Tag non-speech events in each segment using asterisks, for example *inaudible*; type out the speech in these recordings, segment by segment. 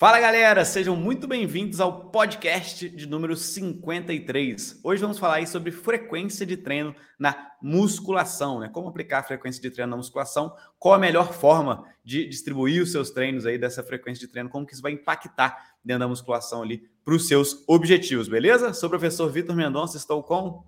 Fala galera, sejam muito bem-vindos ao podcast de número 53. Hoje vamos falar aí sobre frequência de treino na musculação, né? Como aplicar a frequência de treino na musculação, qual a melhor forma de distribuir os seus treinos aí dessa frequência de treino, como que isso vai impactar dentro da musculação ali para os seus objetivos, beleza? Sou o professor Vitor Mendonça, estou com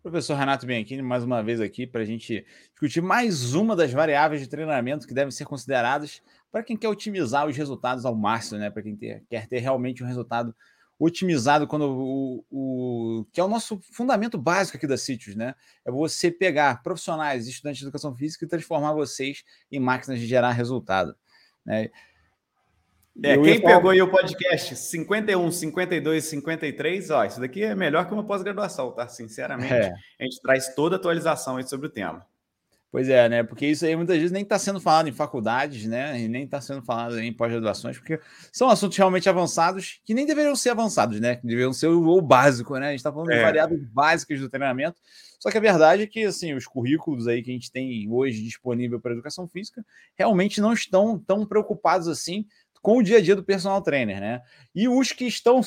Professor Renato Bianchini, mais uma vez aqui para a gente discutir mais uma das variáveis de treinamento que devem ser consideradas para quem quer otimizar os resultados ao máximo, né? Para quem ter, quer ter realmente um resultado otimizado, quando o, o, que é o nosso fundamento básico aqui da Sítios, né? É você pegar profissionais, estudantes de educação física e transformar vocês em máquinas de gerar resultado. Né? É, quem falar... pegou aí o podcast 51, 52, 53, ó, isso daqui é melhor que uma pós-graduação, tá? Sinceramente, é. a gente traz toda a atualização aí sobre o tema. Pois é, né? Porque isso aí muitas vezes nem está sendo falado em faculdades, né? E nem está sendo falado em pós-graduações, porque são assuntos realmente avançados que nem deveriam ser avançados, né? Deveriam ser o, o básico, né? A gente está falando é. de variáveis básicas do treinamento. Só que a verdade é que assim, os currículos aí que a gente tem hoje disponível para educação física realmente não estão tão preocupados assim com o dia a dia do personal trainer, né? E os que estão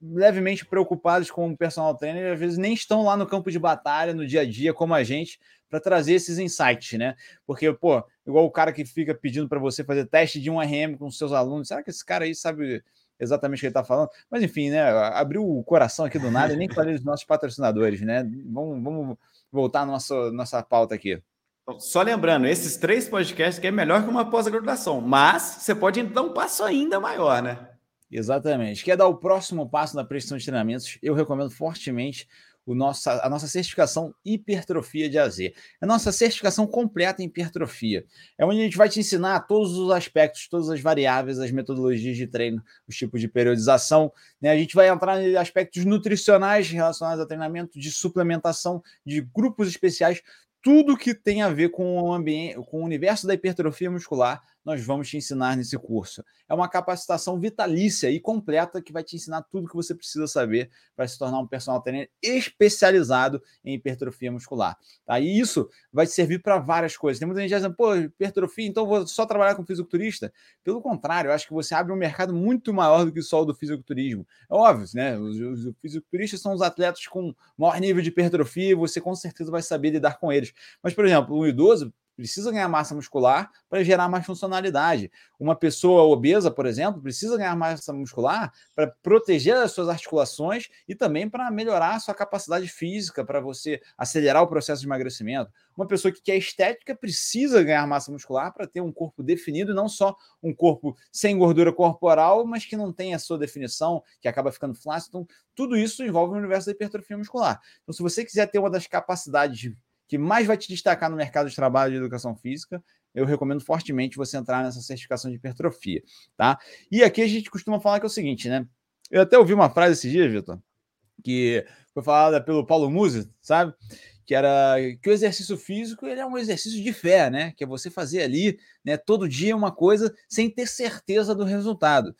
levemente preocupados com o personal trainer, às vezes nem estão lá no campo de batalha, no dia a dia, como a gente, para trazer esses insights, né? Porque, pô, igual o cara que fica pedindo para você fazer teste de um RM com seus alunos, será que esse cara aí sabe exatamente o que ele está falando? Mas enfim, né? Abriu o coração aqui do nada e nem falei dos nossos patrocinadores, né? Vamos, vamos voltar à nossa, nossa pauta aqui. Então, só lembrando, esses três podcasts que é melhor que uma pós-graduação, mas você pode dar um passo ainda maior, né? Exatamente. Quer dar o próximo passo na prestação de treinamentos? Eu recomendo fortemente o nosso, a nossa certificação hipertrofia de AZ. É a nossa certificação completa em hipertrofia. É onde a gente vai te ensinar todos os aspectos, todas as variáveis, as metodologias de treino, os tipos de periodização. Né? A gente vai entrar em aspectos nutricionais relacionados a treinamento, de suplementação, de grupos especiais, tudo que tem a ver com o ambiente, com o universo da hipertrofia muscular, nós vamos te ensinar nesse curso. É uma capacitação vitalícia e completa que vai te ensinar tudo que você precisa saber para se tornar um personal trainer especializado em hipertrofia muscular. Tá? E isso vai te servir para várias coisas. Tem muita gente dizendo, pô, hipertrofia, então vou só trabalhar com fisiculturista. Pelo contrário, eu acho que você abre um mercado muito maior do que só o do fisiculturismo. É óbvio, né? Os, os fisiculturistas são os atletas com maior nível de hipertrofia e você com certeza vai saber lidar com eles. Mas, por exemplo, um idoso precisa ganhar massa muscular para gerar mais funcionalidade. Uma pessoa obesa, por exemplo, precisa ganhar massa muscular para proteger as suas articulações e também para melhorar a sua capacidade física, para você acelerar o processo de emagrecimento. Uma pessoa que quer estética precisa ganhar massa muscular para ter um corpo definido, não só um corpo sem gordura corporal, mas que não tem a sua definição, que acaba ficando flácido. Então, tudo isso envolve o universo da hipertrofia muscular. Então, se você quiser ter uma das capacidades que mais vai te destacar no mercado de trabalho de educação física, eu recomendo fortemente você entrar nessa certificação de hipertrofia, tá? E aqui a gente costuma falar que é o seguinte, né? Eu até ouvi uma frase esses dias, Vitor, que foi falada pelo Paulo Musi, sabe? Que era que o exercício físico ele é um exercício de fé, né? Que é você fazer ali, né, todo dia uma coisa sem ter certeza do resultado.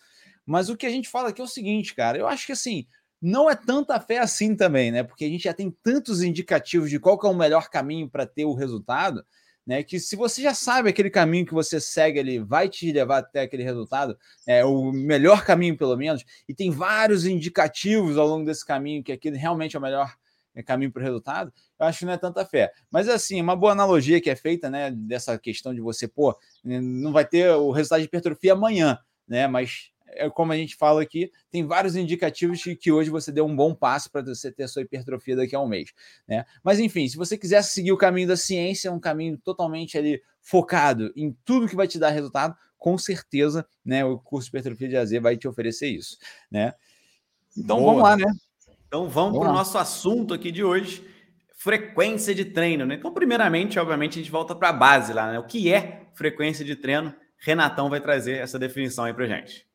Mas o que a gente fala aqui é o seguinte, cara, eu acho que assim, não é tanta fé assim também, né? Porque a gente já tem tantos indicativos de qual é o melhor caminho para ter o resultado, né? Que se você já sabe aquele caminho que você segue ali vai te levar até aquele resultado, é o melhor caminho pelo menos, e tem vários indicativos ao longo desse caminho que aquele realmente é o melhor é, caminho para o resultado, eu acho que não é tanta fé. Mas assim, uma boa analogia que é feita, né, dessa questão de você, pô, não vai ter o resultado de hipertrofia amanhã, né? Mas é como a gente fala aqui, tem vários indicativos de que hoje você deu um bom passo para você ter a sua hipertrofia daqui a um mês. Né? Mas enfim, se você quiser seguir o caminho da ciência, um caminho totalmente ali focado em tudo que vai te dar resultado, com certeza, né, o curso Hipertrofia de AZ vai te oferecer isso, né? Então Boa. vamos lá, né? Então vamos, para o nosso assunto aqui de hoje, frequência de treino, né? Então, primeiramente, obviamente, a gente volta para a base lá, né? O que é frequência de treino? Renatão vai trazer essa definição aí para gente.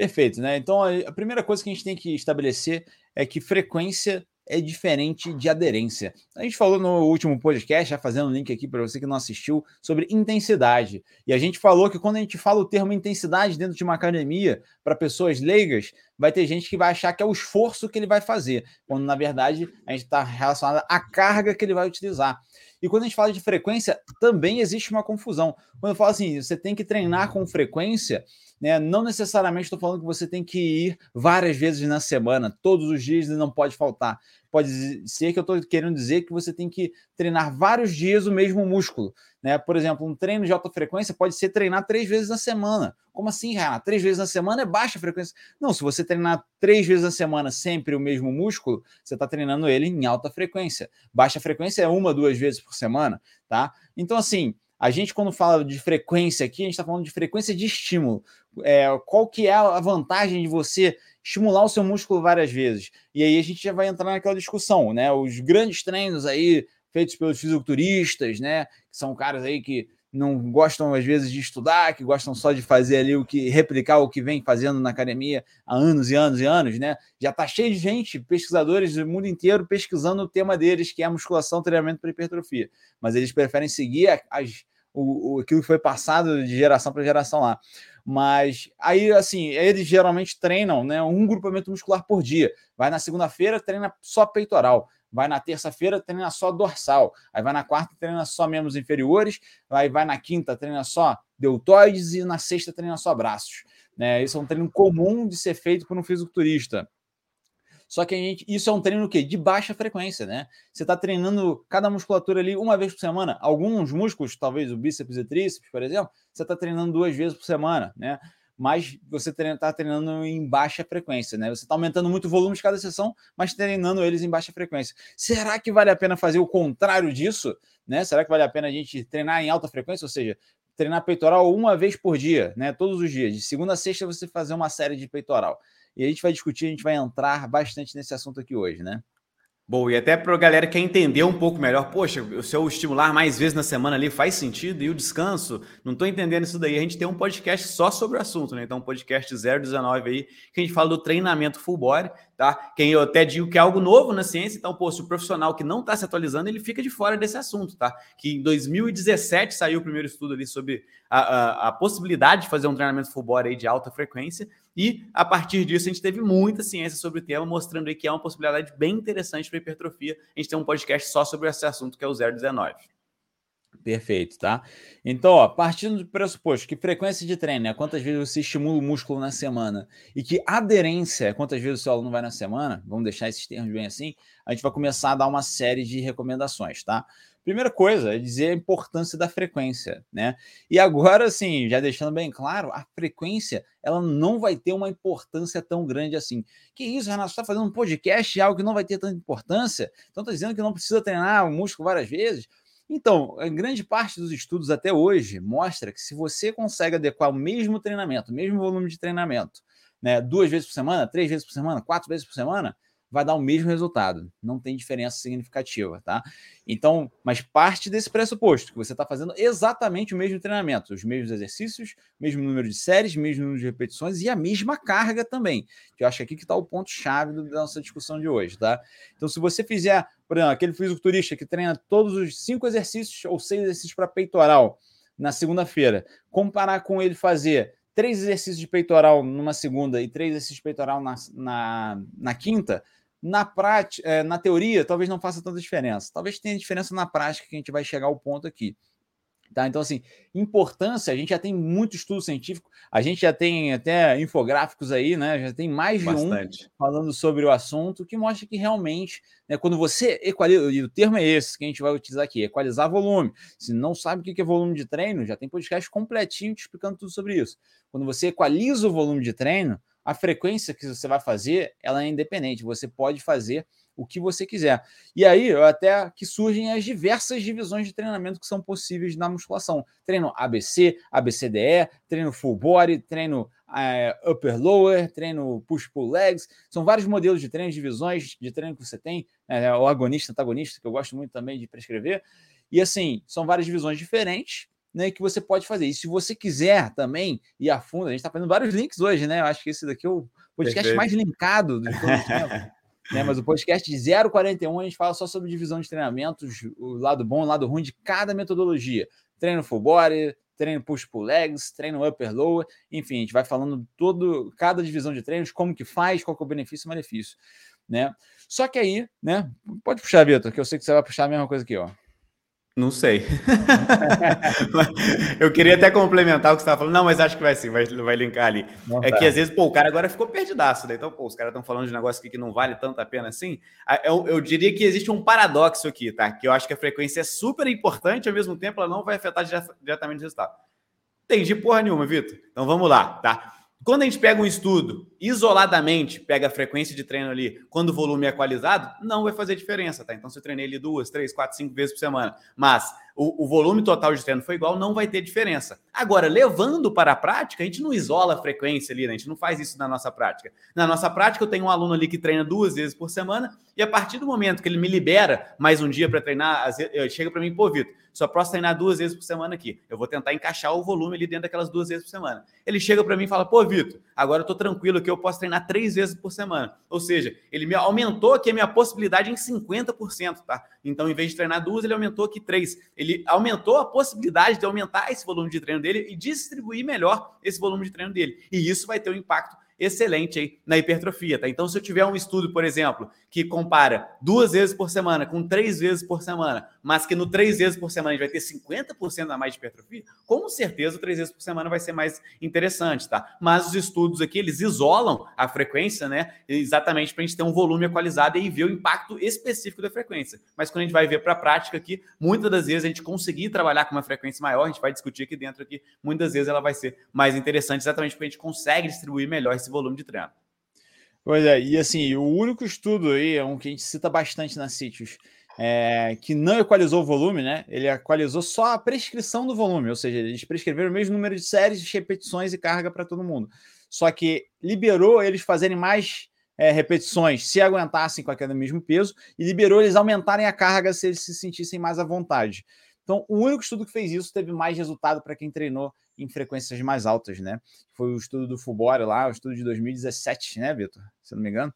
Perfeito, né? Então a primeira coisa que a gente tem que estabelecer é que frequência é diferente de aderência. A gente falou no último podcast, já fazendo um link aqui para você que não assistiu, sobre intensidade. E a gente falou que quando a gente fala o termo intensidade dentro de uma academia para pessoas leigas, vai ter gente que vai achar que é o esforço que ele vai fazer, quando na verdade a gente está relacionado à carga que ele vai utilizar. E quando a gente fala de frequência, também existe uma confusão. Quando eu falo assim, você tem que treinar com frequência, né? Não necessariamente estou falando que você tem que ir várias vezes na semana, todos os dias não pode faltar. Pode ser que eu estou querendo dizer que você tem que treinar vários dias o mesmo músculo. Né? Por exemplo, um treino de alta frequência pode ser treinar três vezes na semana. Como assim, Renato? Três vezes na semana é baixa frequência. Não, se você treinar três vezes na semana sempre o mesmo músculo, você está treinando ele em alta frequência. Baixa frequência é uma, duas vezes por semana, tá? Então, assim, a gente, quando fala de frequência aqui, a gente está falando de frequência de estímulo. É, qual que é a vantagem de você estimular o seu músculo várias vezes? E aí a gente já vai entrar naquela discussão, né? Os grandes treinos aí feitos pelos fisiculturistas, né? Que são caras aí que não gostam às vezes de estudar, que gostam só de fazer ali o que replicar o que vem fazendo na academia há anos e anos e anos, né? Já tá cheio de gente, pesquisadores do mundo inteiro pesquisando o tema deles, que é a musculação, treinamento para hipertrofia. Mas eles preferem seguir as, o, o, aquilo que foi passado de geração para geração lá. Mas aí, assim, eles geralmente treinam né, um grupamento muscular por dia. Vai na segunda-feira, treina só peitoral vai na terça-feira, treina só dorsal, aí vai na quarta, treina só membros inferiores, aí vai na quinta, treina só deltoides e na sexta, treina só braços. Né? Isso é um treino comum de ser feito por um fisiculturista. Só que gente, isso é um treino que de baixa frequência, né? Você está treinando cada musculatura ali uma vez por semana. Alguns músculos, talvez o bíceps e tríceps, por exemplo, você está treinando duas vezes por semana, né? mas você está treinando em baixa frequência, né? Você está aumentando muito o volume de cada sessão, mas treinando eles em baixa frequência. Será que vale a pena fazer o contrário disso? Né? Será que vale a pena a gente treinar em alta frequência? Ou seja, treinar peitoral uma vez por dia, né? Todos os dias. De segunda a sexta você fazer uma série de peitoral. E a gente vai discutir, a gente vai entrar bastante nesse assunto aqui hoje, né? Bom, e até para a galera que quer entender um pouco melhor, poxa, se eu estimular mais vezes na semana ali faz sentido e o descanso, não estou entendendo isso daí. A gente tem um podcast só sobre o assunto, né? Então, um podcast 019 aí, que a gente fala do treinamento full body, tá? Quem eu até digo que é algo novo na ciência, então, pô, se o profissional que não está se atualizando, ele fica de fora desse assunto, tá? Que em 2017 saiu o primeiro estudo ali sobre a, a, a possibilidade de fazer um treinamento full body aí de alta frequência, e a partir disso, a gente teve muita ciência sobre o tema, mostrando aí que é uma possibilidade bem interessante para hipertrofia. A gente tem um podcast só sobre esse assunto, que é o 019. Perfeito, tá? Então, ó, partindo do pressuposto que frequência de treino é quantas vezes você estimula o músculo na semana e que aderência é quantas vezes o seu aluno vai na semana, vamos deixar esses termos bem assim, a gente vai começar a dar uma série de recomendações, tá? Primeira coisa é dizer a importância da frequência, né? E agora, assim, já deixando bem claro, a frequência ela não vai ter uma importância tão grande assim. Que isso, Renato? Está fazendo um podcast algo que não vai ter tanta importância? Então, está dizendo que não precisa treinar o músculo várias vezes? Então, grande parte dos estudos até hoje mostra que se você consegue adequar o mesmo treinamento, o mesmo volume de treinamento, né, duas vezes por semana, três vezes por semana, quatro vezes por semana, vai dar o mesmo resultado. Não tem diferença significativa, tá? Então, mas parte desse pressuposto que você está fazendo exatamente o mesmo treinamento, os mesmos exercícios, mesmo número de séries, mesmo número de repetições e a mesma carga também. Que eu acho que aqui que está o ponto-chave da nossa discussão de hoje, tá? Então, se você fizer, por exemplo, aquele fisiculturista que treina todos os cinco exercícios ou seis exercícios para peitoral na segunda-feira, comparar com ele fazer três exercícios de peitoral numa segunda e três exercícios de peitoral na, na, na quinta, na prática, é, na teoria, talvez não faça tanta diferença. Talvez tenha diferença na prática que a gente vai chegar ao ponto aqui. Tá? Então, assim, importância, a gente já tem muito estudo científico, a gente já tem até infográficos aí, né? Já tem mais de Bastante. um falando sobre o assunto, que mostra que realmente, né, quando você equaliza, e o termo é esse que a gente vai utilizar aqui, equalizar volume. Se não sabe o que é volume de treino, já tem podcast completinho te explicando tudo sobre isso. Quando você equaliza o volume de treino, a frequência que você vai fazer, ela é independente. Você pode fazer o que você quiser. E aí, até que surgem as diversas divisões de treinamento que são possíveis na musculação. Treino ABC, ABCDE, treino full body, treino é, upper lower, treino push pull legs. São vários modelos de treino, divisões de treino que você tem, é, o agonista, antagonista, que eu gosto muito também de prescrever. E assim, são várias divisões diferentes né, que você pode fazer. E se você quiser também ir a fundo, a gente está fazendo vários links hoje, né? Eu acho que esse daqui é o podcast Perfeito. mais linkado de todos os tempos. *laughs* né? Mas o podcast de 041 a gente fala só sobre divisão de treinamentos, o lado bom o lado ruim de cada metodologia. Treino full body, treino push pull legs, treino upper lower, enfim, a gente vai falando todo cada divisão de treinos, como que faz, qual que é o benefício e malefício, né? Só que aí, né? Pode puxar, Vitor, que eu sei que você vai puxar a mesma coisa aqui, ó. Não sei. *laughs* eu queria até complementar o que você estava falando. Não, mas acho que vai sim, vai, vai linkar ali. Não é tá. que às vezes, pô, o cara agora ficou perdidaço. Né? Então, pô, os caras estão falando de negócio aqui que não vale tanto a pena assim. Eu, eu, diria que existe um paradoxo aqui, tá? Que eu acho que a frequência é super importante, ao mesmo tempo ela não vai afetar diretamente o resultado. Entendi porra nenhuma, Vitor. Então vamos lá, tá? Quando a gente pega um estudo isoladamente, pega a frequência de treino ali, quando o volume é equalizado, não vai fazer diferença, tá? Então, se eu treinei ali duas, três, quatro, cinco vezes por semana, mas o, o, volume total de treino foi igual, não vai ter diferença. Agora, levando para a prática, a gente não isola a frequência ali, né? A gente não faz isso na nossa prática. Na nossa prática, eu tenho um aluno ali que treina duas vezes por semana, e a partir do momento que ele me libera mais um dia para treinar, chega para mim, pô, Vitor, só posso treinar duas vezes por semana aqui. Eu vou tentar encaixar o volume ali dentro daquelas duas vezes por semana. Ele chega para mim e fala, pô, Vitor, agora eu tô tranquilo que eu posso treinar três vezes por semana. Ou seja, ele me aumentou aqui a minha possibilidade em 50%, tá? Então, em vez de treinar duas, ele aumentou aqui três. Ele aumentou a possibilidade de aumentar esse volume de treino dele e distribuir melhor esse volume de treino dele. E isso vai ter um impacto excelente aí na hipertrofia, tá? Então, se eu tiver um estudo, por exemplo, que compara duas vezes por semana com três vezes por semana, mas que no três vezes por semana a gente vai ter 50% a mais de hipertrofia, com certeza três vezes por semana vai ser mais interessante, tá? Mas os estudos aqui, eles isolam a frequência, né? Exatamente para a gente ter um volume equalizado e ver o impacto específico da frequência. Mas quando a gente vai ver para a prática aqui, muitas das vezes a gente conseguir trabalhar com uma frequência maior, a gente vai discutir aqui dentro aqui, muitas vezes ela vai ser mais interessante, exatamente porque a gente consegue distribuir melhor esse volume de treino. Pois é, e assim, o único estudo aí, é um que a gente cita bastante na Sítios, é, que não equalizou o volume, né? Ele equalizou só a prescrição do volume, ou seja, eles prescreveram o mesmo número de séries, repetições e carga para todo mundo. Só que liberou eles fazerem mais é, repetições se aguentassem com aquele mesmo peso e liberou eles aumentarem a carga se eles se sentissem mais à vontade. Então, o único estudo que fez isso teve mais resultado para quem treinou em frequências mais altas, né? Foi o estudo do Fubora lá, o estudo de 2017, né, Vitor? Se não me engano.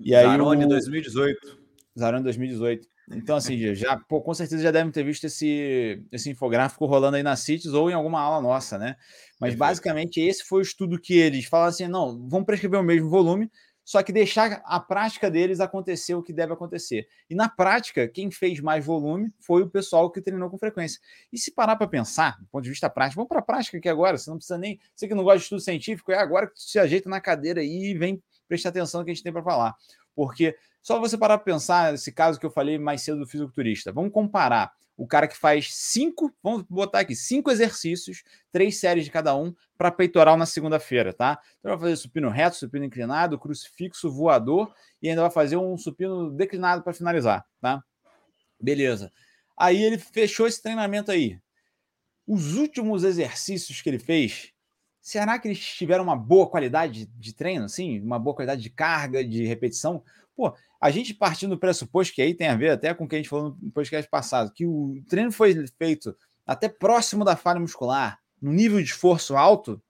E aí Zarone o... 2018. Zarone 2018. Então, assim, já, pô, com certeza já devem ter visto esse, esse infográfico rolando aí na CITES ou em alguma aula nossa, né? Mas basicamente esse foi o estudo que eles falaram assim: não, vamos prescrever o mesmo volume, só que deixar a prática deles acontecer o que deve acontecer. E na prática, quem fez mais volume foi o pessoal que treinou com frequência. E se parar para pensar, do ponto de vista prático, vamos para a prática aqui agora, você não precisa nem. Você que não gosta de estudo científico, é agora que tu se ajeita na cadeira e vem prestar atenção no que a gente tem para falar. Porque só você parar para pensar esse caso que eu falei mais cedo do fisiculturista. Vamos comparar o cara que faz cinco, vamos botar aqui, cinco exercícios, três séries de cada um, para peitoral na segunda-feira, tá? Então vai fazer supino reto, supino inclinado, crucifixo, voador e ainda vai fazer um supino declinado para finalizar, tá? Beleza. Aí ele fechou esse treinamento aí. Os últimos exercícios que ele fez, será que eles tiveram uma boa qualidade de treino, assim? Uma boa qualidade de carga, de repetição? Pô, a gente partindo do pressuposto que aí tem a ver até com o que a gente falou no podcast passado, que o treino foi feito até próximo da falha muscular, no nível de esforço alto,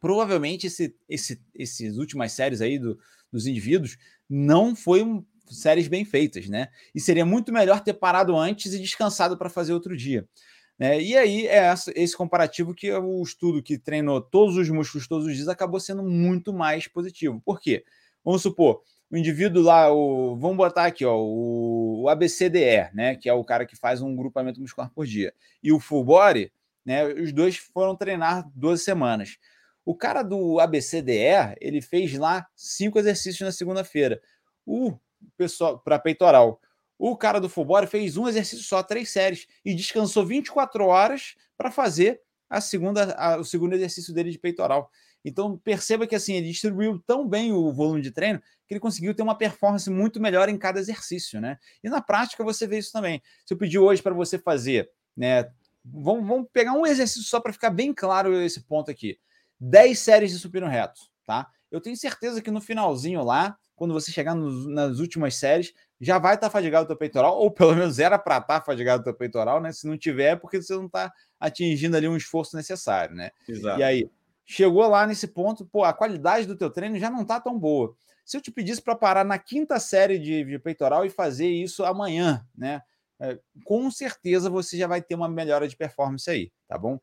provavelmente esse, esse, esses últimas séries aí do, dos indivíduos não foi um, séries bem feitas, né? E seria muito melhor ter parado antes e descansado para fazer outro dia. Né? E aí é esse comparativo que o estudo que treinou todos os músculos todos os dias acabou sendo muito mais positivo. Por quê? Vamos supor, o indivíduo lá, o, vamos botar aqui, ó, o, o ABCDE, né, que é o cara que faz um grupamento muscular por dia, e o full body, né, os dois foram treinar 12 semanas. O cara do ABCDE, ele fez lá cinco exercícios na segunda-feira. O pessoal para peitoral. O cara do full body fez um exercício só, três séries, e descansou 24 horas para fazer a segunda, a, o segundo exercício dele de peitoral. Então perceba que assim ele distribuiu tão bem o volume de treino que ele conseguiu ter uma performance muito melhor em cada exercício, né? E na prática você vê isso também. Se eu pedir hoje para você fazer, né? Vamos, vamos pegar um exercício só para ficar bem claro esse ponto aqui. 10 séries de supino reto, tá? Eu tenho certeza que no finalzinho lá, quando você chegar nos, nas últimas séries, já vai estar tá fadigado o teu peitoral, ou pelo menos era para estar tá fadigado o teu peitoral, né? Se não tiver, é porque você não está atingindo ali um esforço necessário, né? Exato. E aí, chegou lá nesse ponto, pô, a qualidade do teu treino já não tá tão boa. Se eu te pedisse para parar na quinta série de, de, peitoral e fazer isso amanhã, né? é, com certeza você já vai ter uma melhora de performance aí, tá bom?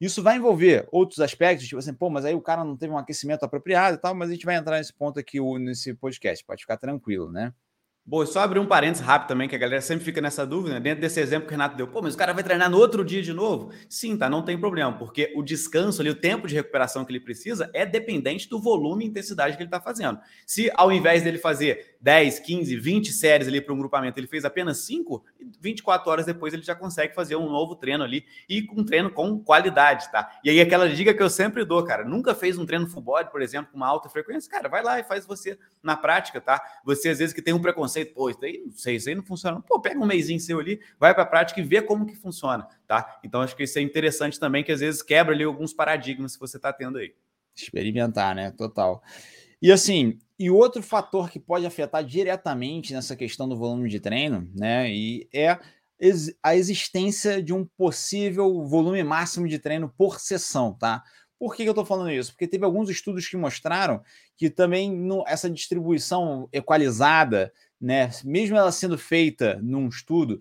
Isso vai envolver outros aspectos, tipo assim, pô, mas aí o cara não teve um aquecimento apropriado e tal, mas a gente vai entrar nesse ponto aqui nesse podcast, pode ficar tranquilo, né? Boa, só abrir um parênteses rápido também, que a galera sempre fica nessa dúvida, né? dentro desse exemplo que o Renato deu, pô, mas o cara vai treinar no outro dia de novo? Sim, tá, não tem problema, porque o descanso ali, o tempo de recuperação que ele precisa é dependente do volume e intensidade que ele está fazendo. Se ao invés dele fazer 10, 15, 20 séries ali para um grupamento, ele fez apenas 5, 24 horas depois ele já consegue fazer um novo treino ali e um treino com qualidade, tá? E aí aquela dica que eu sempre dou, cara, nunca fez um treino full body, por exemplo, com uma alta frequência, cara, vai lá e faz você na prática, tá? Você às vezes que tem um preconceito conceito, pô, isso aí não sei, isso aí não funciona. Pô, pega um mêsinho seu ali, vai para a prática e vê como que funciona, tá? Então acho que isso é interessante também, que às vezes quebra ali alguns paradigmas que você está tendo aí. Experimentar, né? Total. E assim, e outro fator que pode afetar diretamente nessa questão do volume de treino, né? E é a existência de um possível volume máximo de treino por sessão, tá? Por que, eu estou falando isso? Porque teve alguns estudos que mostraram que também no, essa distribuição equalizada né? Mesmo ela sendo feita num estudo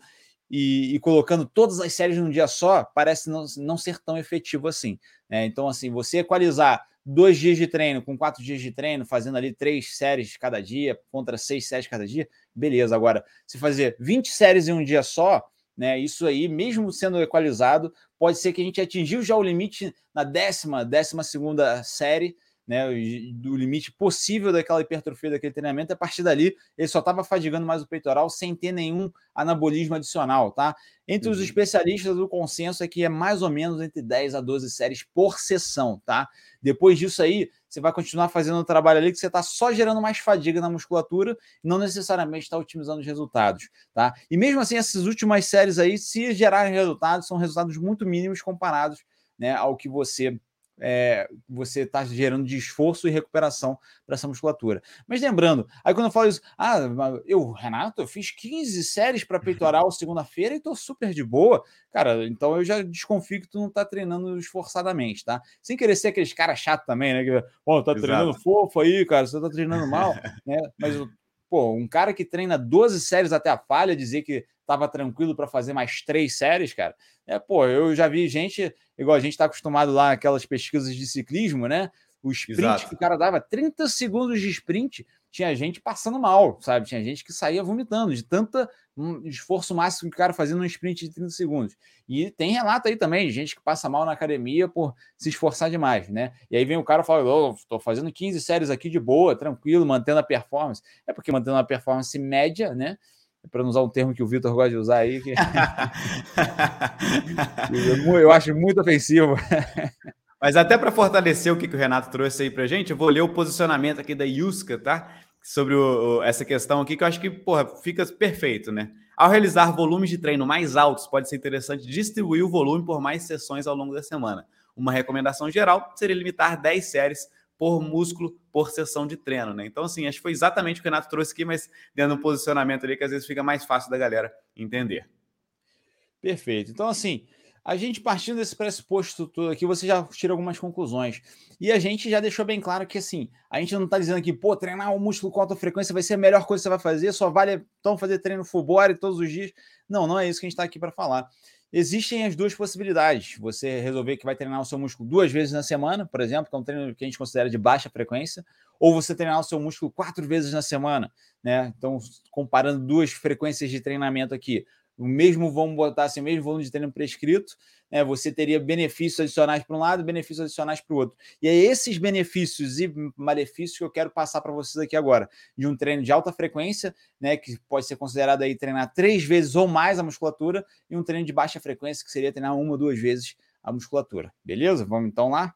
e, e, colocando todas as séries num dia só, parece não, não ser tão efetivo assim. Né? Então, assim, você equalizar dois dias de treino com quatro dias de treino, fazendo ali três séries cada dia contra seis séries cada dia, beleza. Agora, se fazer 20 séries em um dia só, né? Isso aí, mesmo sendo equalizado, pode ser que a gente atingiu já o limite na décima, décima segunda série né, do limite possível daquela hipertrofia daquele treinamento. A partir dali, ele só estava fadigando mais o peitoral sem ter nenhum anabolismo adicional, tá? Entre os uhum. especialistas, o consenso é que é mais ou menos entre 10 a 12 séries por sessão, tá? Depois disso aí, você vai continuar fazendo o trabalho ali que você está só gerando mais fadiga na musculatura, não necessariamente está otimizando os resultados, tá? E mesmo assim, essas últimas séries aí, se gerarem resultados, são resultados muito mínimos comparados né, ao que você é, você está gerando de esforço e recuperação para essa musculatura. Mas lembrando, aí quando eu falo isso, ah, eu, Renato, eu fiz 15 séries para peitoral *laughs* segunda-feira e estou super de boa. Cara, então eu já desconfio que tu não está treinando esforçadamente, tá? Sem querer ser aqueles caras chato também, né? Que, pô, tá Exato. treinando fofo aí, cara, você tá treinando mal, *laughs* né? Mas, pô, um cara que treina 12 séries até a falha, dizer que estava tranquilo para fazer mais três séries, cara. É, pô, eu já vi gente, igual a gente está acostumado lá naquelas pesquisas de ciclismo, né? O sprint Exato. que o cara dava 30 segundos de sprint, tinha gente passando mal, sabe? Tinha gente que saía vomitando de tanta um esforço máximo que o cara fazia num sprint de 30 segundos. E tem relato aí também de gente que passa mal na academia por se esforçar demais, né? E aí vem o cara e fala: oh, tô fazendo 15 séries aqui de boa, tranquilo, mantendo a performance. É porque mantendo a performance média, né? Para não usar um termo que o Vitor gosta de usar aí, que... *laughs* eu acho muito ofensivo. *laughs* Mas até para fortalecer o que, que o Renato trouxe aí para gente, eu vou ler o posicionamento aqui da Yuska, tá? Sobre o, essa questão aqui, que eu acho que, porra, fica perfeito, né? Ao realizar volumes de treino mais altos, pode ser interessante distribuir o volume por mais sessões ao longo da semana. Uma recomendação geral seria limitar 10 séries por músculo por sessão de treino, né? Então, assim, acho que foi exatamente o que o Renato trouxe aqui, mas dando um posicionamento ali que às vezes fica mais fácil da galera entender. Perfeito. Então, assim, a gente partindo desse pressuposto todo aqui, você já tira algumas conclusões. E a gente já deixou bem claro que, assim, a gente não está dizendo que, pô, treinar o músculo com alta frequência vai ser a melhor coisa que você vai fazer, só vale então fazer treino full body todos os dias. Não, não é isso que a gente está aqui para falar. Existem as duas possibilidades. Você resolver que vai treinar o seu músculo duas vezes na semana, por exemplo, que é um treino que a gente considera de baixa frequência, ou você treinar o seu músculo quatro vezes na semana, né? Então, comparando duas frequências de treinamento aqui, o mesmo, vamos botar assim, o mesmo volume de treino prescrito, né, você teria benefícios adicionais para um lado benefícios adicionais para o outro. E é esses benefícios e malefícios que eu quero passar para vocês aqui agora, de um treino de alta frequência, né, que pode ser considerado aí treinar três vezes ou mais a musculatura, e um treino de baixa frequência, que seria treinar uma ou duas vezes a musculatura. Beleza? Vamos então lá?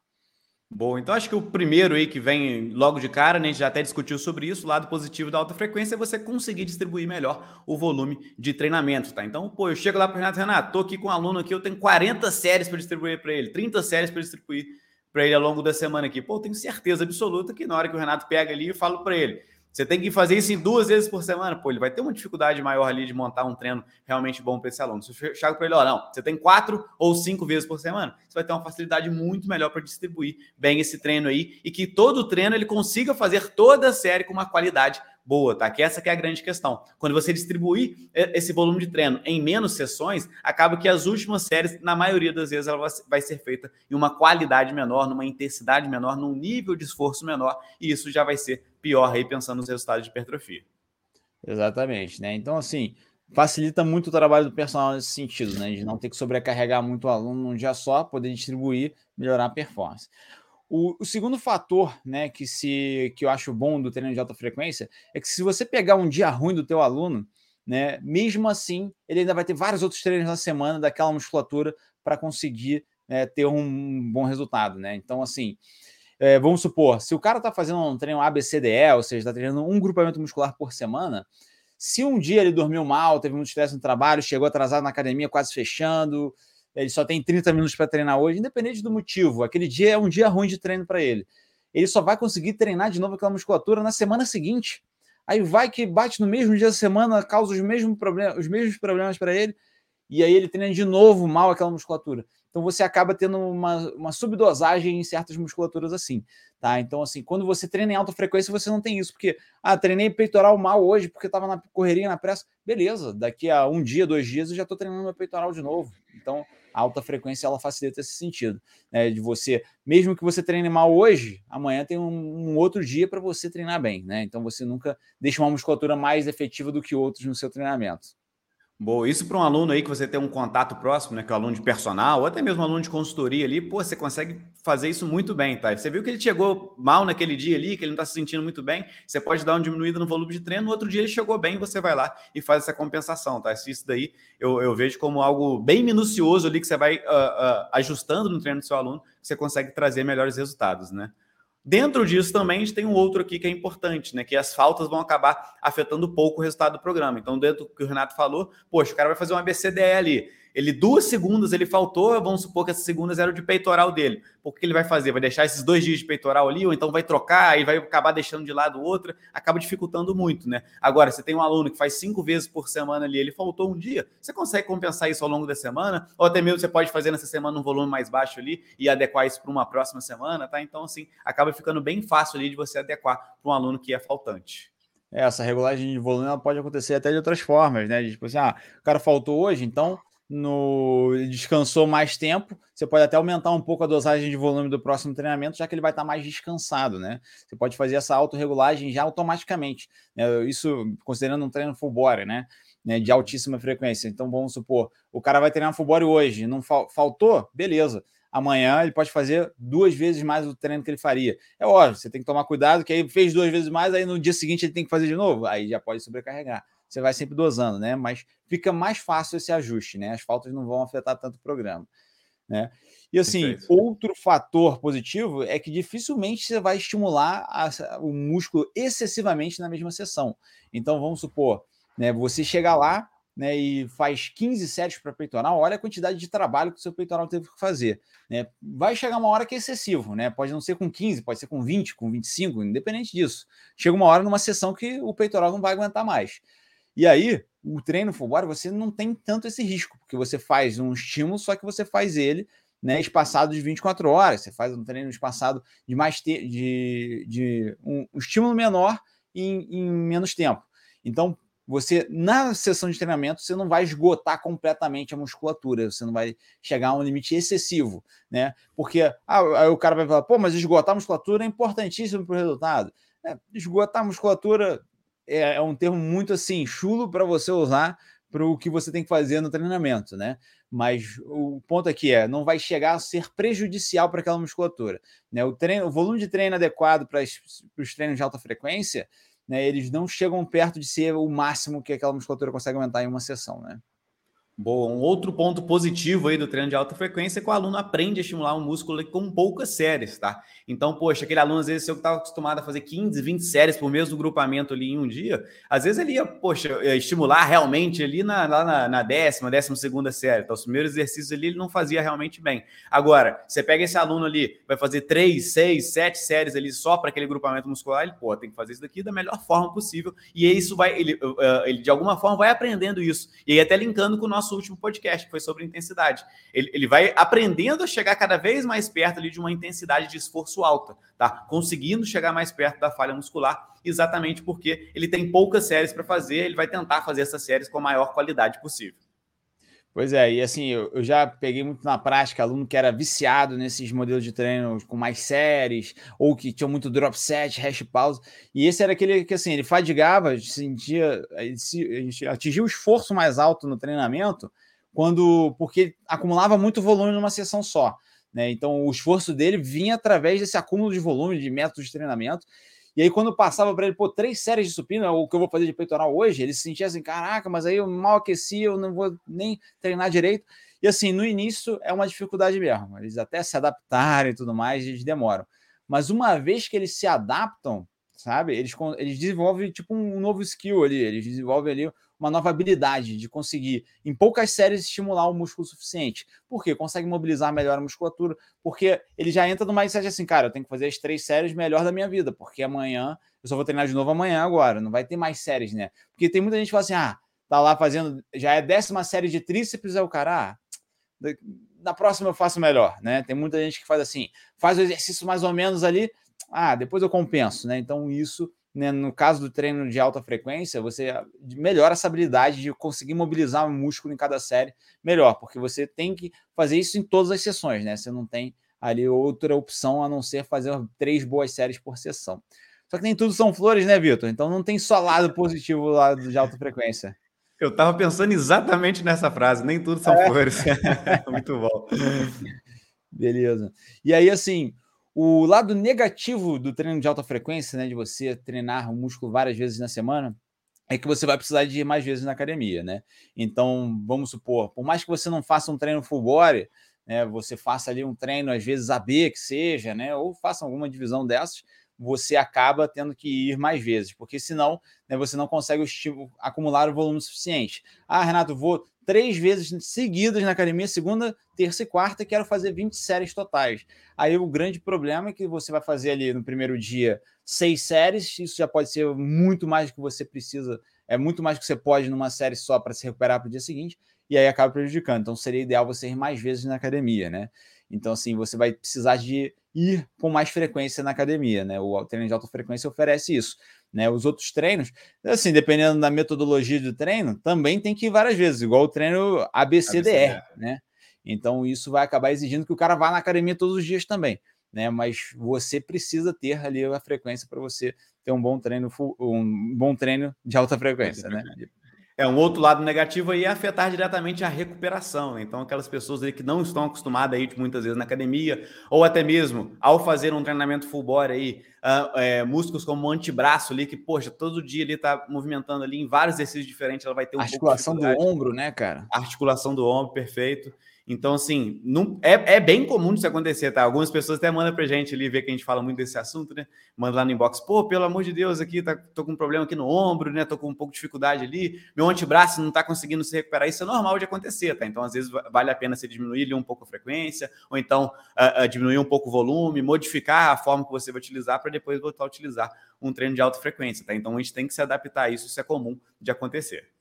Boa, então acho que o primeiro aí que vem logo de cara, né, a gente já até discutiu sobre isso, o lado positivo da alta frequência é você conseguir distribuir melhor o volume de treinamento, tá? Então, pô, eu chego lá para o Renato, Renato, tô aqui com um aluno aqui, eu tenho 40 séries para distribuir para ele, 30 séries para distribuir para ele ao longo da semana aqui. Pô, eu tenho certeza absoluta que na hora que o Renato pega ali, eu falo para ele, você tem que fazer isso em duas vezes por semana. Pô, ele vai ter uma dificuldade maior ali de montar um treino realmente bom para esse aluno. Se eu chegar para ele, ó, não, você tem quatro ou cinco vezes por semana, você vai ter uma facilidade muito melhor para distribuir bem esse treino aí e que todo treino ele consiga fazer toda a série com uma qualidade boa, tá? Que essa que é a grande questão. Quando você distribuir esse volume de treino em menos sessões, acaba que as últimas séries, na maioria das vezes, ela vai ser feita em uma qualidade menor, numa intensidade menor, num nível de esforço menor, e isso já vai ser pior aí pensando nos resultados de hipertrofia. Exatamente, né? Então, assim, facilita muito o trabalho do personal nesse sentido, né? De não ter que sobrecarregar muito o aluno num dia só, poder distribuir, melhorar a performance. O, o, segundo fator, né, que se que eu acho bom do treino de alta frequência é que se você pegar um dia ruim do teu aluno, né, mesmo assim, ele ainda vai ter vários outros treinos na semana daquela musculatura para conseguir né, ter um bom resultado, né? Então, assim, é, vamos supor, se o cara está fazendo um treino ABCDE, ou seja, está treinando um grupamento muscular por semana, se um dia ele dormiu mal, teve muito estresse no trabalho, chegou atrasado na academia, quase fechando, ele só tem 30 minutos para treinar hoje, independente do motivo, aquele dia é um dia ruim de treino para ele. Ele só vai conseguir treinar de novo aquela musculatura na semana seguinte. Aí vai que bate no mesmo dia da semana, causa os mesmos problemas, os mesmos problemas para ele, e aí ele treina de novo mal aquela musculatura. Então você acaba tendo uma, uma subdosagem em certas musculaturas assim, tá? Então, assim, quando você treina em alta frequência, você não tem isso, porque, ah, treinei peitoral mal hoje porque estava na correria, na pressa. Beleza, daqui a um dia, dois dias, eu já estou treinando meu peitoral de novo. Então, a alta frequência ela facilita esse sentido, né? De você, mesmo que você treine mal hoje, amanhã tem um, um outro dia para você treinar bem, né? Então você nunca deixa uma musculatura mais efetiva do que outros no seu treinamento. Boa, isso para um aluno aí que você tem um contato próximo, né, que é o aluno de personal, ou até mesmo aluno de consultoria ali, pô, você consegue fazer isso muito bem, tá? Você viu que ele chegou mal naquele dia ali, que ele não está se sentindo muito bem, você pode dar uma diminuída no volume de treino, no outro dia ele chegou bem, você vai lá e faz essa compensação, tá? Isso daí eu, eu vejo como algo bem minucioso ali, que você vai uh, uh, ajustando no treino do seu aluno, você consegue trazer melhores resultados, né? Dentro disso também a gente tem um outro aqui que é importante, né? Que as faltas vão acabar afetando pouco o resultado do programa. Então, dentro do que o Renato falou, poxa, o cara vai fazer um ABCDE ali ele duas segundas ele faltou, vamos supor que essas segundas eram de peitoral dele. O que ele vai fazer? Vai deixar esses dois dias de peitoral ali, ou então vai trocar e vai acabar deixando de lado outra, acaba dificultando muito, né? Agora, você tem um aluno que faz cinco vezes por semana ali, ele faltou um dia, você consegue compensar isso ao longo da semana, ou até mesmo você pode fazer nessa semana um volume mais baixo ali e adequar isso para uma próxima semana, tá? Então, assim, acaba ficando bem fácil ali de você adequar para um aluno que é faltante. É, essa regulagem de volume ela pode acontecer até de outras formas, né? Tipo assim, ah, o cara faltou hoje, então no descansou mais tempo, você pode até aumentar um pouco a dosagem de volume do próximo treinamento, já que ele vai estar mais descansado, né? Você pode fazer essa autorregulagem já automaticamente, né? Isso considerando um treino full body, né? né? De altíssima frequência. Então vamos supor, o cara vai treinar full body hoje, não fal faltou, beleza. Amanhã ele pode fazer duas vezes mais o treino que ele faria. É óbvio, você tem que tomar cuidado, que aí fez duas vezes mais, aí no dia seguinte ele tem que fazer de novo, aí já pode sobrecarregar você vai sempre dosando, né? Mas fica mais fácil esse ajuste, né? As faltas não vão afetar tanto o programa, né? E assim, Perfeito. outro fator positivo é que dificilmente você vai estimular a, o músculo excessivamente na mesma sessão. Então, vamos supor, né? Você chega lá, né, e faz 15 séries para peitoral, olha a quantidade de trabalho que o seu peitoral teve que fazer. Né? Vai chegar uma hora que é excessivo, né? Pode não ser com 15, pode ser com 20, com 25, independente disso. Chega uma hora numa sessão que o peitoral não vai aguentar mais. E aí, o treino full body, você não tem tanto esse risco, porque você faz um estímulo, só que você faz ele né, espaçado de 24 horas, você faz um treino espaçado de mais te de, de um, um, estímulo menor em, em menos tempo. Então, você, na sessão de treinamento, você não vai esgotar completamente a musculatura, você não vai chegar a um limite excessivo, né? Porque ah, o cara vai falar, pô, mas esgotar a musculatura é importantíssimo para o resultado. É, esgotar a musculatura é, é um termo muito assim, chulo para você usar para o que você tem que fazer no treinamento, né? Mas o ponto aqui é, não vai chegar a ser prejudicial para aquela musculatura. Né? O, treino, o volume de treino adequado para os treinos de alta frequência, né, eles não chegam perto de ser o máximo que aquela musculatura consegue aumentar em uma sessão, né? Boa. Um outro ponto positivo aí do treino de alta frequência é que o aluno aprende a estimular um músculo com poucas séries, tá? Então, poxa, aquele aluno, às vezes, eu estava acostumado a fazer 15, 20 séries por mesmo grupamento ali em um dia, às vezes ele ia, poxa, estimular realmente ali na, lá na, na décima, décima segunda série. Então, os primeiros exercícios ali ele não fazia realmente bem. Agora, você pega esse aluno ali, vai fazer 3, 6, 7 séries ali só para aquele grupamento muscular, ele, pô, tem que fazer isso daqui da melhor forma possível. E isso vai, ele, ele de alguma forma vai aprendendo isso. E aí até linkando com o nosso nosso último podcast, que foi sobre intensidade. Ele, ele vai aprendendo a chegar cada vez mais perto ali de uma intensidade de esforço alta, tá? Conseguindo chegar mais perto da falha muscular, exatamente porque ele tem poucas séries para fazer, ele vai tentar fazer essas séries com a maior qualidade possível. Pois é, e assim, eu, eu, já peguei muito na prática aluno que era viciado nesses modelos de treino com mais séries, ou que tinha muito drop set, hash pause, e esse era aquele que assim, ele fadigava, sentia, ele atingia o esforço mais alto no treinamento, quando porque acumulava muito volume numa sessão só. Né? Então, o esforço dele vinha através desse acúmulo de volume de métodos de treinamento, e aí, quando passava para ele, pô, três séries de supino, o que eu vou fazer de peitoral hoje, ele se sentia assim: caraca, mas aí eu mal aqueci, eu não vou nem treinar direito. E assim, no início é uma dificuldade mesmo. Eles até se adaptarem e tudo mais, eles demoram. Mas uma vez que eles se adaptam, sabe, eles, eles desenvolvem tipo um novo skill ali, eles desenvolvem ali uma nova habilidade de conseguir, em poucas séries, estimular o músculo suficiente. Por quê? Consegue mobilizar melhor a musculatura, porque ele já entra no mindset assim, cara, eu tenho que fazer as três séries melhor da minha vida, porque amanhã eu só vou treinar de novo amanhã agora, não vai ter mais séries, né? Porque tem muita gente que fala assim, ah, tá lá fazendo, já é décima série de tríceps, é o cara, ah, na próxima eu faço melhor, né? Tem muita gente que faz assim, faz o exercício mais ou menos ali, ah, depois eu compenso, né? Então isso né, no caso do treino de alta frequência, você melhora essa habilidade de conseguir mobilizar o músculo em cada série melhor, porque você tem que fazer isso em todas as sessões, né? Você não tem ali outra opção a não ser fazer três boas séries por sessão. Só que nem tudo são flores, né, Vitor? Então não tem só lado *laughs* positivo lá de alta frequência. Eu estava pensando exatamente nessa frase, nem tudo são é. flores. *laughs* Muito bom. Beleza. E aí, assim, o lado negativo do treino de alta frequência, né, de você treinar o músculo várias vezes na semana, é que você vai precisar de ir mais vezes na academia, né? Então, vamos supor, por mais que você não faça um treino full body, né, você faça ali um treino, às vezes AB que seja, né, ou faça alguma divisão dessas, você acaba tendo que ir mais vezes, porque senão né, você não consegue acumular o volume suficiente. Ah, Renato, vou três vezes seguidas na academia, segunda, terça e quarta, quero fazer 20 séries totais. Aí o grande problema é que você vai fazer ali no primeiro dia seis séries, isso já pode ser muito mais do que você precisa, é muito mais do que você pode numa série só para se recuperar para o dia seguinte, e aí acaba prejudicando. Então seria ideal você ir mais vezes na academia, né? Então, assim, você vai precisar de ir com mais frequência na academia, né? O treino de alta frequência oferece isso. Né? Os outros treinos, assim, dependendo da metodologia do treino, também tem que ir várias vezes, igual o treino ABCDR, ABCDR. né? Então isso vai acabar exigindo que o cara vá na academia todos os dias também, né? Mas você precisa ter ali a frequência para você ter um bom treino, um bom treino de alta frequência, né? É, um outro lado negativo aí é afetar diretamente a recuperação. Né? Então, aquelas pessoas aí que não estão acostumadas a ir muitas vezes na academia, ou até mesmo ao fazer um treinamento full body aí, uh, é, músculos como o antebraço ali, que, poxa, todo dia ele tá movimentando ali em vários exercícios diferentes, ela vai ter um Articulação do ombro, né, cara? Articulação do ombro, perfeito. Então, assim, não, é, é bem comum isso acontecer, tá? Algumas pessoas até mandam pra gente ali ver que a gente fala muito desse assunto, né? Manda lá no inbox, pô, pelo amor de Deus, aqui tá, tô com um problema aqui no ombro, né? Tô com um pouco de dificuldade ali, meu antebraço não tá conseguindo se recuperar. Isso é normal de acontecer, tá? Então, às vezes, vale a pena você diminuir ali um pouco a frequência, ou então uh, uh, diminuir um pouco o volume, modificar a forma que você vai utilizar para depois voltar a utilizar um treino de alta frequência, tá? Então, a gente tem que se adaptar a isso, isso é comum de acontecer.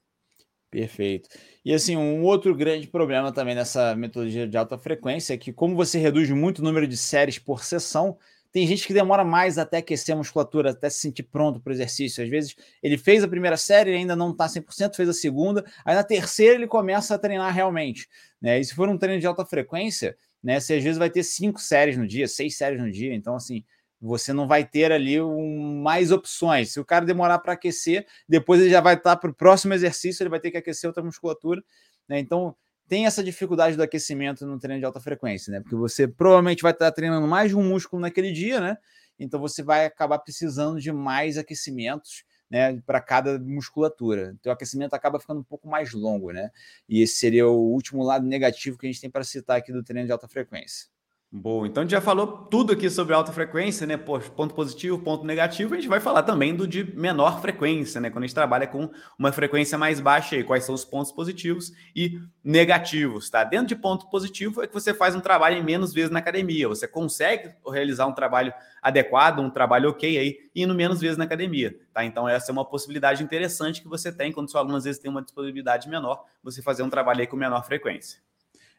Perfeito. E assim, um outro grande problema também nessa metodologia de alta frequência é que, como você reduz muito o número de séries por sessão, tem gente que demora mais até aquecer a musculatura, até se sentir pronto para o exercício. Às vezes ele fez a primeira série, ainda não está 100%, fez a segunda, aí na terceira ele começa a treinar realmente. Né? E se for um treino de alta frequência, né, você às vezes vai ter cinco séries no dia, seis séries no dia, então assim, você não vai ter ali um, mais opções. Se o cara demorar para aquecer, depois ele já vai estar tá para o próximo exercício, ele vai ter que aquecer outra musculatura. Né? Então, tem essa dificuldade do aquecimento no treino de alta frequência, né? Porque você provavelmente vai estar tá treinando mais de um músculo naquele dia, né? Então você vai acabar precisando de mais aquecimentos, né, para cada musculatura. Então o aquecimento acaba ficando um pouco mais longo, né? E esse seria o último lado negativo que a gente tem para citar aqui do treino de alta frequência. Boa, então a gente já falou tudo aqui sobre alta frequência, né? Ponto positivo, ponto negativo. A gente vai falar também do de menor frequência, né? Quando a gente trabalha com uma frequência mais baixa aí, quais são os pontos positivos e negativos, tá? Dentro de ponto positivo é que você faz um trabalho em menos vezes na academia. Você consegue realizar um trabalho adequado, um trabalho ok aí, indo menos vezes na academia, tá? Então essa é uma possibilidade interessante que você tem quando seu aluno às vezes tem uma disponibilidade menor, você fazer um trabalho aí com menor frequência.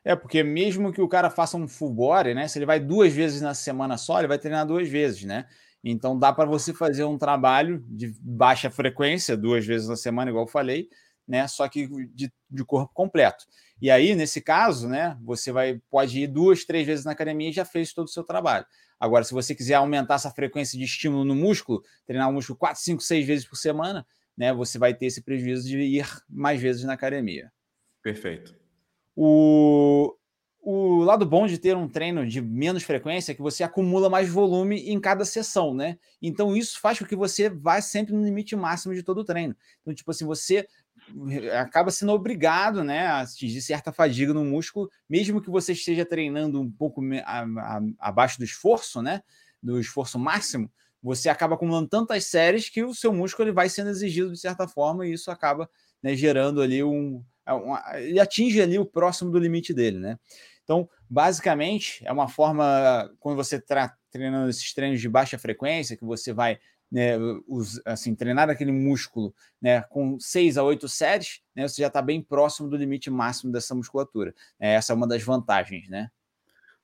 É, porque mesmo que o cara faça um full body, né? Se ele vai duas vezes na semana só, ele vai treinar duas vezes, né? Então dá para você fazer um trabalho de baixa frequência, duas vezes na semana, igual eu falei, né? Só que de, de corpo completo. E aí, nesse caso, né, você vai pode ir duas, três vezes na academia e já fez todo o seu trabalho. Agora, se você quiser aumentar essa frequência de estímulo no músculo, treinar o músculo quatro, cinco, seis vezes por semana, né, você vai ter esse prejuízo de ir mais vezes na academia. Perfeito. O, o lado bom de ter um treino de menos frequência é que você acumula mais volume em cada sessão, né? Então isso faz com que você vá sempre no limite máximo de todo o treino. Então, tipo assim, você acaba sendo obrigado, né, a atingir certa fadiga no músculo, mesmo que você esteja treinando um pouco a, a, abaixo do esforço, né, do esforço máximo, você acaba acumulando tantas séries que o seu músculo ele vai sendo exigido de certa forma e isso acaba né, gerando ali um, ele atinge ali o próximo do limite dele, né? Então, basicamente, é uma forma, quando você está treinando esses treinos de baixa frequência, que você vai né, assim, treinar aquele músculo né, com seis a oito séries, né, você já está bem próximo do limite máximo dessa musculatura. É, essa é uma das vantagens, né?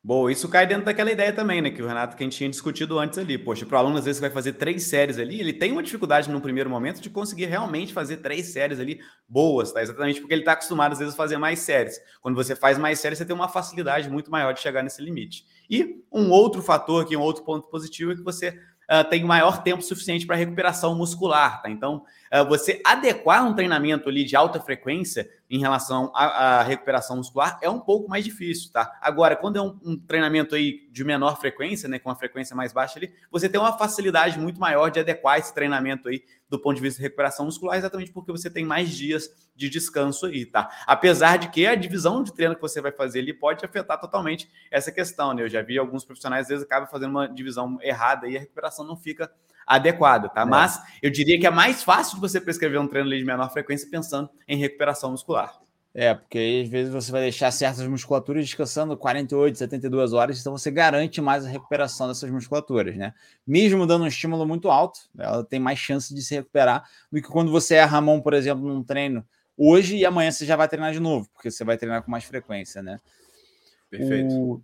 Bom, isso cai dentro daquela ideia também, né? Que o Renato, que a gente tinha discutido antes ali. Poxa, para o aluno, às vezes, vai fazer três séries ali, ele tem uma dificuldade no primeiro momento de conseguir realmente fazer três séries ali boas, tá? Exatamente porque ele está acostumado, às vezes, a fazer mais séries. Quando você faz mais séries, você tem uma facilidade muito maior de chegar nesse limite. E um outro fator aqui, um outro ponto positivo, é que você uh, tem maior tempo suficiente para recuperação muscular, tá? Então, você adequar um treinamento ali de alta frequência em relação à, à, recuperação muscular é um pouco mais difícil, tá? Agora, quando é um, um, treinamento aí de menor frequência, né, com uma frequência mais baixa ali, você tem uma facilidade muito maior de adequar esse treinamento aí do ponto de vista de recuperação muscular, exatamente porque você tem mais dias de descanso aí, tá? Apesar de que a divisão de treino que você vai fazer ali pode afetar totalmente essa questão, né? Eu já vi alguns profissionais às vezes acabam fazendo uma divisão errada e a recuperação não fica adequada, tá? É. Mas eu diria que é mais fácil de você prescrever um treino de menor frequência pensando em recuperação muscular. É, porque aí, às vezes você vai deixar certas musculaturas descansando 48, 72 horas, então você garante mais a recuperação dessas musculaturas, né? Mesmo dando um estímulo muito alto, ela tem mais chance de se recuperar do que quando você erra a mão, por exemplo, num treino hoje e amanhã você já vai treinar de novo, porque você vai treinar com mais frequência, né? Perfeito. O...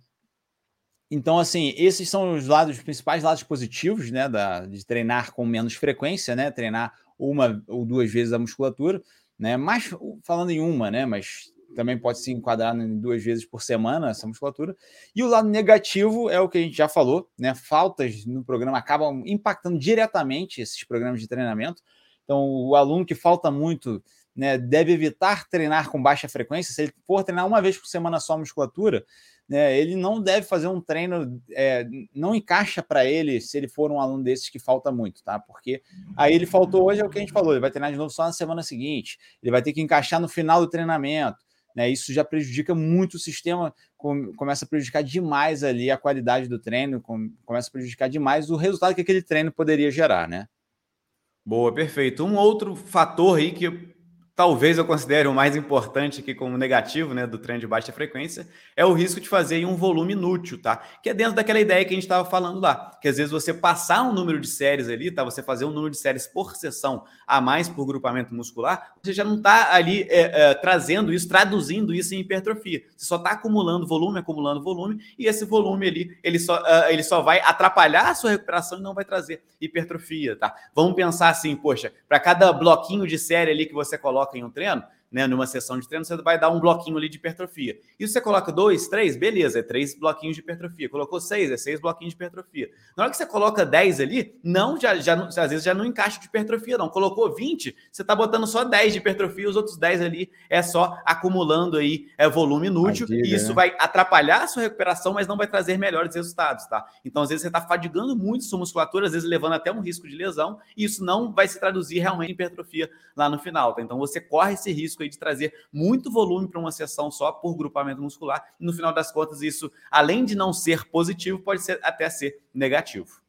Então, assim, esses são os lados, os principais lados positivos, né, da, de treinar com menos frequência, né, treinar uma ou duas vezes a musculatura, né, mais falando em uma, né, mas também pode se enquadrar em duas vezes por semana essa musculatura. E o lado negativo é o que a gente já falou, né, faltas no programa acabam impactando diretamente esses programas de treinamento. Então, o aluno que falta muito né, deve evitar treinar com baixa frequência. Se ele for treinar uma vez por semana só musculatura, né, ele não deve fazer um treino, é, não encaixa para ele se ele for um aluno desses que falta muito, tá? Porque aí ele faltou hoje, é o que a gente falou, ele vai treinar de novo só na semana seguinte, ele vai ter que encaixar no final do treinamento. Né, isso já prejudica muito o sistema, começa a prejudicar demais ali a qualidade do treino, começa a prejudicar demais o resultado que aquele treino poderia gerar, né? Boa, perfeito. Um outro fator aí que talvez eu considere o mais importante aqui como negativo, né, do treino de baixa frequência, é o risco de fazer um volume inútil, tá? Que é dentro daquela ideia que a gente estava falando lá, que às vezes você passar um número de séries ali, tá? Você fazer um número de séries por sessão a mais por grupamento muscular, você já não está ali é, é, trazendo isso, traduzindo isso em hipertrofia. Você só está acumulando volume, acumulando volume, e esse volume ali, ele só, uh, ele só vai atrapalhar a sua recuperação e não vai trazer hipertrofia, tá? Vamos pensar assim, poxa, para cada bloquinho de série ali que você coloca coloca em um treino, né, numa sessão de treino, você vai dar um bloquinho ali de hipertrofia. E você coloca dois, três, beleza, é três bloquinhos de hipertrofia. Colocou seis, é seis bloquinhos de hipertrofia. Na hora que você coloca dez ali, não, já, já às vezes já não encaixa de hipertrofia, não. Colocou 20, você está botando só 10 de hipertrofia, os outros 10 ali é só acumulando aí é volume inútil, Diga, e isso né? vai atrapalhar a sua recuperação, mas não vai trazer melhores resultados, tá? Então, às vezes, você está fadigando muito sua musculatura, às vezes levando até um risco de lesão, e isso não vai se traduzir realmente em hipertrofia lá no final, tá? Então, você corre esse risco aí de trazer muito volume para uma sessão só por grupamento muscular. E no final das contas, isso, além de não ser positivo, pode ser até ser negativo.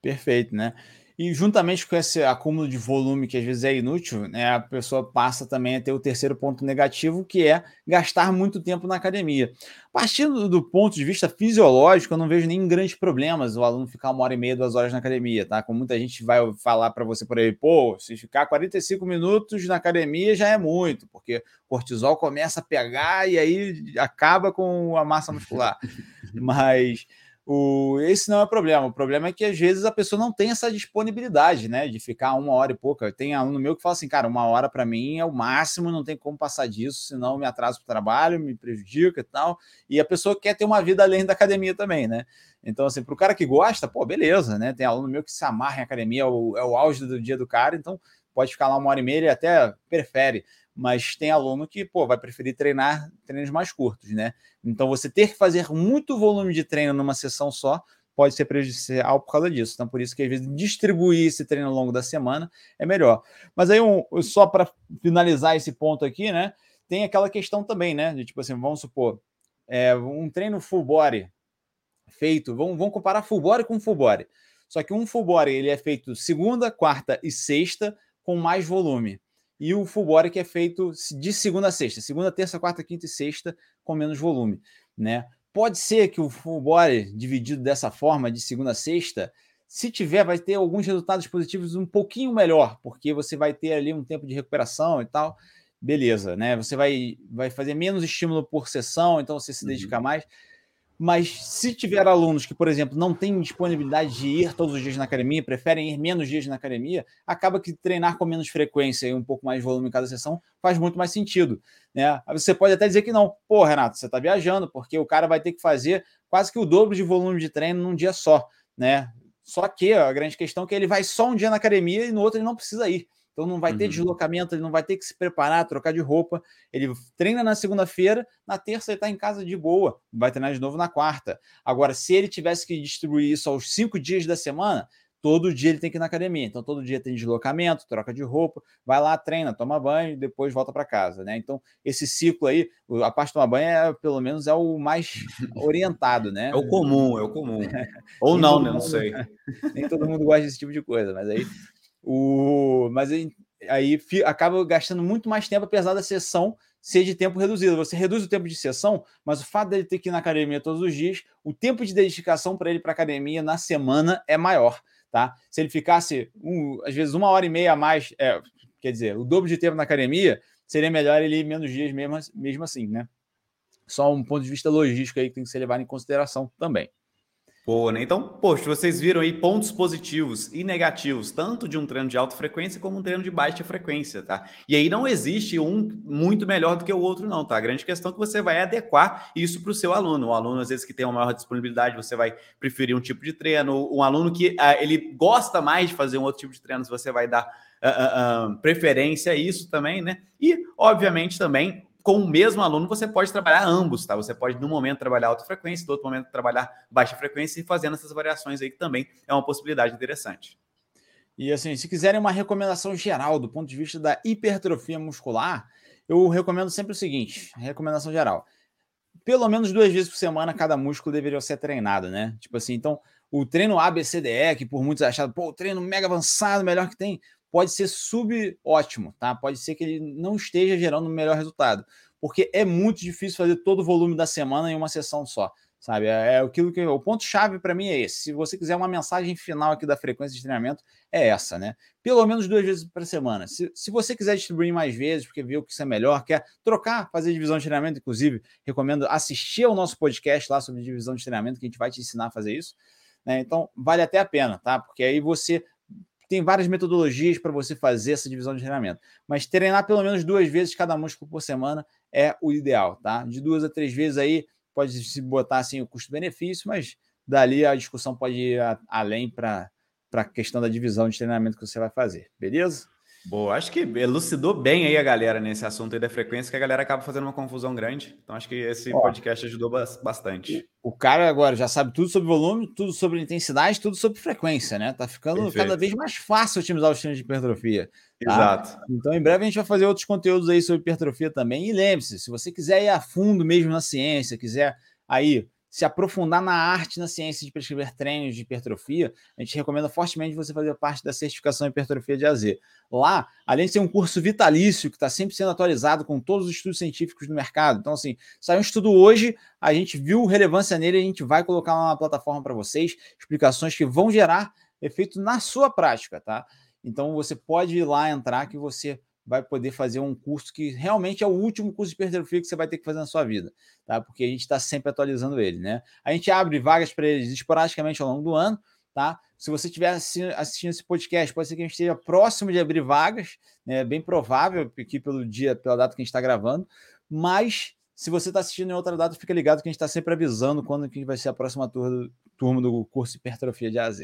Perfeito, né? E juntamente com esse acúmulo de volume que às vezes é inútil, né, a pessoa passa também a ter o terceiro ponto negativo, que é gastar muito tempo na academia. Partindo do ponto de vista fisiológico, eu não vejo nem grandes problemas o aluno ficar uma hora e meia, duas horas na academia, tá? Como muita gente vai falar para você por aí, pô, se ficar 45 minutos na academia já é muito, porque cortisol começa a pegar e aí acaba com a massa muscular. *laughs* Mas o, esse não é o problema. O problema é que às vezes a pessoa não tem essa disponibilidade, né? De ficar uma hora e pouca. Tem aluno meu que fala assim, cara, uma hora para mim é o máximo, não tem como passar disso, senão me atraso para o trabalho, me prejudica e tal. E a pessoa quer ter uma vida além da academia também, né? Então, assim, para o cara que gosta, pô, beleza, né? Tem aluno meu que se amarra em academia, é o, é o auge do dia do cara, então pode ficar lá uma hora e meia, ele até prefere mas tem aluno que pô, vai preferir treinar treinos mais curtos, né? Então você ter que fazer muito volume de treino numa sessão só pode ser prejudicial por causa disso. Então, por isso que às vezes distribuir esse treino ao longo da semana é melhor. Mas aí, um, só para finalizar esse ponto aqui, né? Tem aquela questão também, né? De tipo assim, vamos supor, é, um treino full body feito, vamos, vamos comparar full body com full body. Só que um full body ele é feito segunda, quarta e sexta com mais volume e o full body que é feito de segunda a sexta, segunda, terça, quarta, quinta e sexta com menos volume, né? Pode ser que o full body dividido dessa forma, de segunda a sexta, se tiver, vai ter alguns resultados positivos um pouquinho melhor, porque você vai ter ali um tempo de recuperação e tal. Beleza, né? Você vai, vai fazer menos estímulo por sessão, então você se dedica uhum. mais. Mas se tiver alunos que, por exemplo, não têm disponibilidade de ir todos os dias na academia, preferem ir menos dias na academia, acaba que treinar com menos frequência e um pouco mais de volume em cada sessão faz muito mais sentido. Né? Você pode até dizer que não. Pô, Renato, você está viajando, porque o cara vai ter que fazer quase que o dobro de volume de treino num dia só. Né? Só que a grande questão é que ele vai só um dia na academia e no outro ele não precisa ir. Então não vai ter uhum. deslocamento, ele não vai ter que se preparar, trocar de roupa. Ele treina na segunda-feira, na terça ele está em casa de boa, vai treinar de novo na quarta. Agora, se ele tivesse que distribuir isso aos cinco dias da semana, todo dia ele tem que ir na academia. Então todo dia tem deslocamento, troca de roupa, vai lá, treina, toma banho, depois volta para casa, né? Então esse ciclo aí, a parte de tomar banho é pelo menos é o mais *laughs* orientado, né? É o comum, é o comum. *laughs* Ou não, né? Não sei. *laughs* Nem todo mundo gosta desse tipo de coisa, mas aí o, mas aí, acaba gastando muito mais tempo, apesar da sessão ser de tempo reduzido. Você reduz o tempo de sessão, mas o fato dele ter que ir na academia todos os dias, o tempo de dedicação para ele para academia na semana é maior, tá? Se ele ficasse, um, às vezes, uma hora e meia a mais, é, quer dizer, o dobro de tempo na academia, seria melhor ele ir menos dias mesmo, mesmo assim, né? Só um ponto de vista logístico aí que tem que ser levado em consideração também. Pô, né? Então, poxa, vocês viram aí pontos positivos e negativos, tanto de um treino de alta frequência como um treino de baixa frequência, tá? E aí não existe um muito melhor do que o outro, não, tá? A grande questão é que você vai adequar isso para o seu aluno. O aluno, às vezes, que tem uma maior disponibilidade, você vai preferir um tipo de treino. Um aluno que uh, ele gosta mais de fazer um outro tipo de treino, você vai dar uh, uh, preferência a isso também, né? E, obviamente, também com o mesmo aluno, você pode trabalhar ambos, tá? Você pode, no momento, trabalhar alta frequência, no outro momento, trabalhar baixa frequência e fazendo essas variações aí, que também é uma possibilidade interessante. E assim, se quiserem uma recomendação geral do ponto de vista da hipertrofia muscular, eu recomendo sempre o seguinte: recomendação geral. Pelo menos duas vezes por semana cada músculo deveria ser treinado, né? Tipo assim, então, o treino ABCDE, que por muitos é achado, pô, o treino mega avançado, melhor que tem, pode ser subótimo, tá? Pode ser que ele não esteja gerando o melhor resultado, porque é muito difícil fazer todo o volume da semana em uma sessão só, sabe? É, é aquilo que o ponto chave para mim é esse. Se você quiser uma mensagem final aqui da frequência de treinamento, é essa, né? Pelo menos duas vezes por semana. Se, se você quiser distribuir mais vezes, porque viu que isso é melhor, quer trocar, fazer divisão de treinamento, inclusive, recomendo assistir ao nosso podcast lá sobre divisão de treinamento, que a gente vai te ensinar a fazer isso. Né? Então, vale até a pena, tá? Porque aí você tem várias metodologias para você fazer essa divisão de treinamento. Mas treinar pelo menos duas vezes cada músculo por semana é o ideal, tá? De duas a três vezes aí pode se botar assim o custo-benefício, mas dali a discussão pode ir a, além para a questão da divisão de treinamento que você vai fazer, beleza? Boa, acho que elucidou bem aí a galera nesse assunto aí da frequência, que a galera acaba fazendo uma confusão grande. Então acho que esse Ó, podcast ajudou bastante. O cara agora já sabe tudo sobre volume, tudo sobre intensidade, tudo sobre frequência, né? Tá ficando Perfeito. cada vez mais fácil otimizar os treinos de hipertrofia. Tá? Exato. Então, em breve a gente vai fazer outros conteúdos aí sobre hipertrofia também. E lembre-se, se você quiser ir a fundo mesmo na ciência, quiser aí se aprofundar na arte, na ciência de prescrever treinos de hipertrofia, a gente recomenda fortemente você fazer parte da certificação hipertrofia de AZ. Lá, além de ser um curso vitalício que está sempre sendo atualizado com todos os estudos científicos do mercado. Então, assim, saiu um estudo hoje, a gente viu relevância nele, a gente vai colocar lá na plataforma para vocês, explicações que vão gerar efeito na sua prática, tá? Então, você pode ir lá entrar que você vai poder fazer um curso que realmente é o último curso de hipertrofia que você vai ter que fazer na sua vida, tá? Porque a gente está sempre atualizando ele, né? A gente abre vagas para eles esporadicamente ao longo do ano, tá? Se você estiver assistindo esse podcast, pode ser que a gente esteja próximo de abrir vagas, né? É bem provável aqui pelo dia, pela data que a gente está gravando, mas se você está assistindo em outra data, fica ligado que a gente está sempre avisando quando que vai ser a próxima turma, turma do curso Hipertrofia de AZ.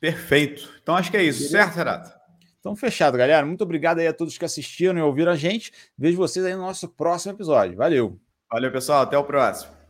Perfeito. Então acho que é isso, certo, Renato? Então, fechado, galera. Muito obrigado aí a todos que assistiram e ouviram a gente. Vejo vocês aí no nosso próximo episódio. Valeu. Valeu, pessoal. Até o próximo.